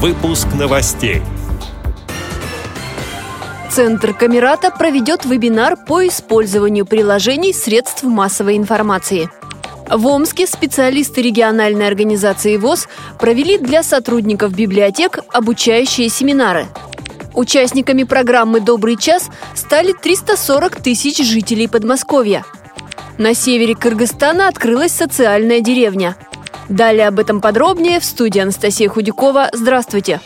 Выпуск новостей. Центр Камерата проведет вебинар по использованию приложений средств массовой информации. В Омске специалисты региональной организации ВОЗ провели для сотрудников библиотек обучающие семинары. Участниками программы «Добрый час» стали 340 тысяч жителей Подмосковья. На севере Кыргызстана открылась социальная деревня – Далее об этом подробнее в студии Анастасия Худякова. Здравствуйте!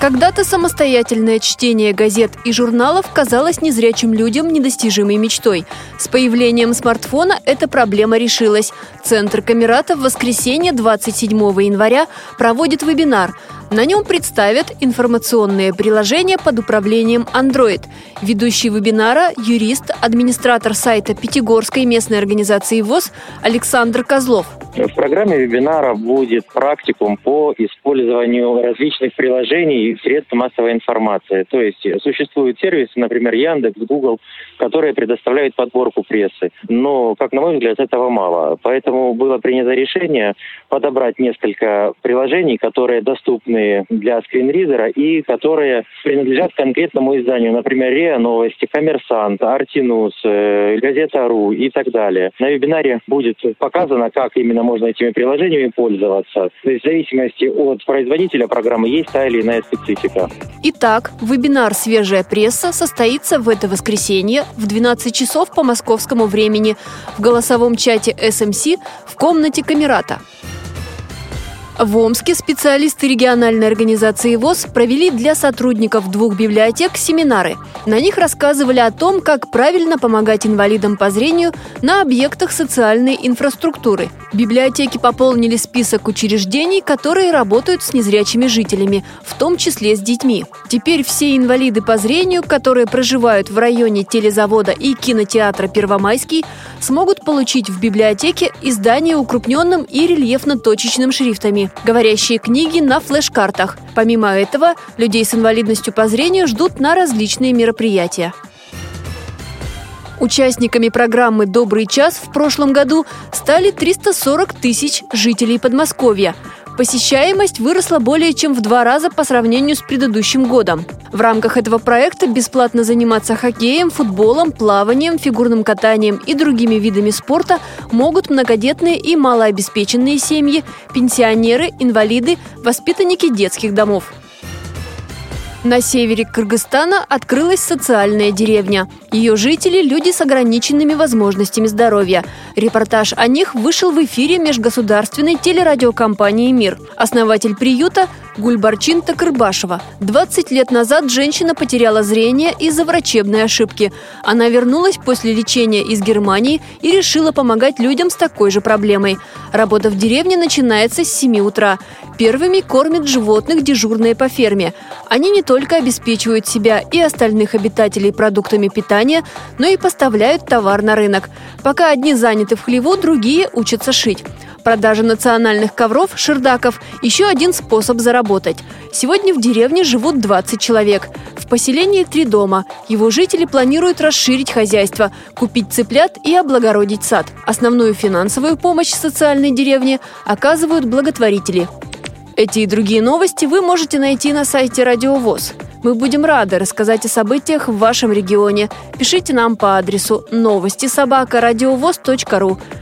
Когда-то самостоятельное чтение газет и журналов казалось незрячим людям недостижимой мечтой. С появлением смартфона эта проблема решилась. Центр Камерата в воскресенье 27 января проводит вебинар – на нем представят информационные приложения под управлением Android. Ведущий вебинара – юрист, администратор сайта Пятигорской местной организации ВОЗ Александр Козлов. В программе вебинара будет практикум по использованию различных приложений и средств массовой информации. То есть существуют сервисы, например, Яндекс, Google, которые предоставляют подборку прессы. Но, как на мой взгляд, этого мало. Поэтому было принято решение подобрать несколько приложений, которые доступны доступны для скринридера и которые принадлежат конкретному изданию, например, РИА Новости, Коммерсант, Артинус, э, Газета.ру и так далее. На вебинаре будет показано, как именно можно этими приложениями пользоваться. То есть в зависимости от производителя программы есть та или иная специфика. Итак, вебинар «Свежая пресса» состоится в это воскресенье в 12 часов по московскому времени в голосовом чате SMC в комнате Камерата. В Омске специалисты региональной организации ВОЗ провели для сотрудников двух библиотек семинары. На них рассказывали о том, как правильно помогать инвалидам по зрению на объектах социальной инфраструктуры. Библиотеки пополнили список учреждений, которые работают с незрячими жителями, в том числе с детьми. Теперь все инвалиды по зрению, которые проживают в районе телезавода и кинотеатра «Первомайский», смогут получить в библиотеке издание укрупненным и рельефно-точечным шрифтами говорящие книги на флеш-картах. Помимо этого, людей с инвалидностью по зрению ждут на различные мероприятия. Участниками программы «Добрый час» в прошлом году стали 340 тысяч жителей Подмосковья – Посещаемость выросла более чем в два раза по сравнению с предыдущим годом. В рамках этого проекта бесплатно заниматься хоккеем, футболом, плаванием, фигурным катанием и другими видами спорта могут многодетные и малообеспеченные семьи, пенсионеры, инвалиды, воспитанники детских домов. На севере Кыргызстана открылась социальная деревня. Ее жители – люди с ограниченными возможностями здоровья. Репортаж о них вышел в эфире межгосударственной телерадиокомпании «Мир». Основатель приюта Гульбарчин Такырбашева. 20 лет назад женщина потеряла зрение из-за врачебной ошибки. Она вернулась после лечения из Германии и решила помогать людям с такой же проблемой. Работа в деревне начинается с 7 утра. Первыми кормят животных дежурные по ферме. Они не только обеспечивают себя и остальных обитателей продуктами питания, но и поставляют товар на рынок. Пока одни заняты в хлеву, другие учатся шить. Продажа национальных ковров, шердаков – еще один способ заработать. Сегодня в деревне живут 20 человек. В поселении три дома. Его жители планируют расширить хозяйство, купить цыплят и облагородить сад. Основную финансовую помощь социальной деревне оказывают благотворители. Эти и другие новости вы можете найти на сайте Радио ВОЗ. Мы будем рады рассказать о событиях в вашем регионе. Пишите нам по адресу новости собака ру.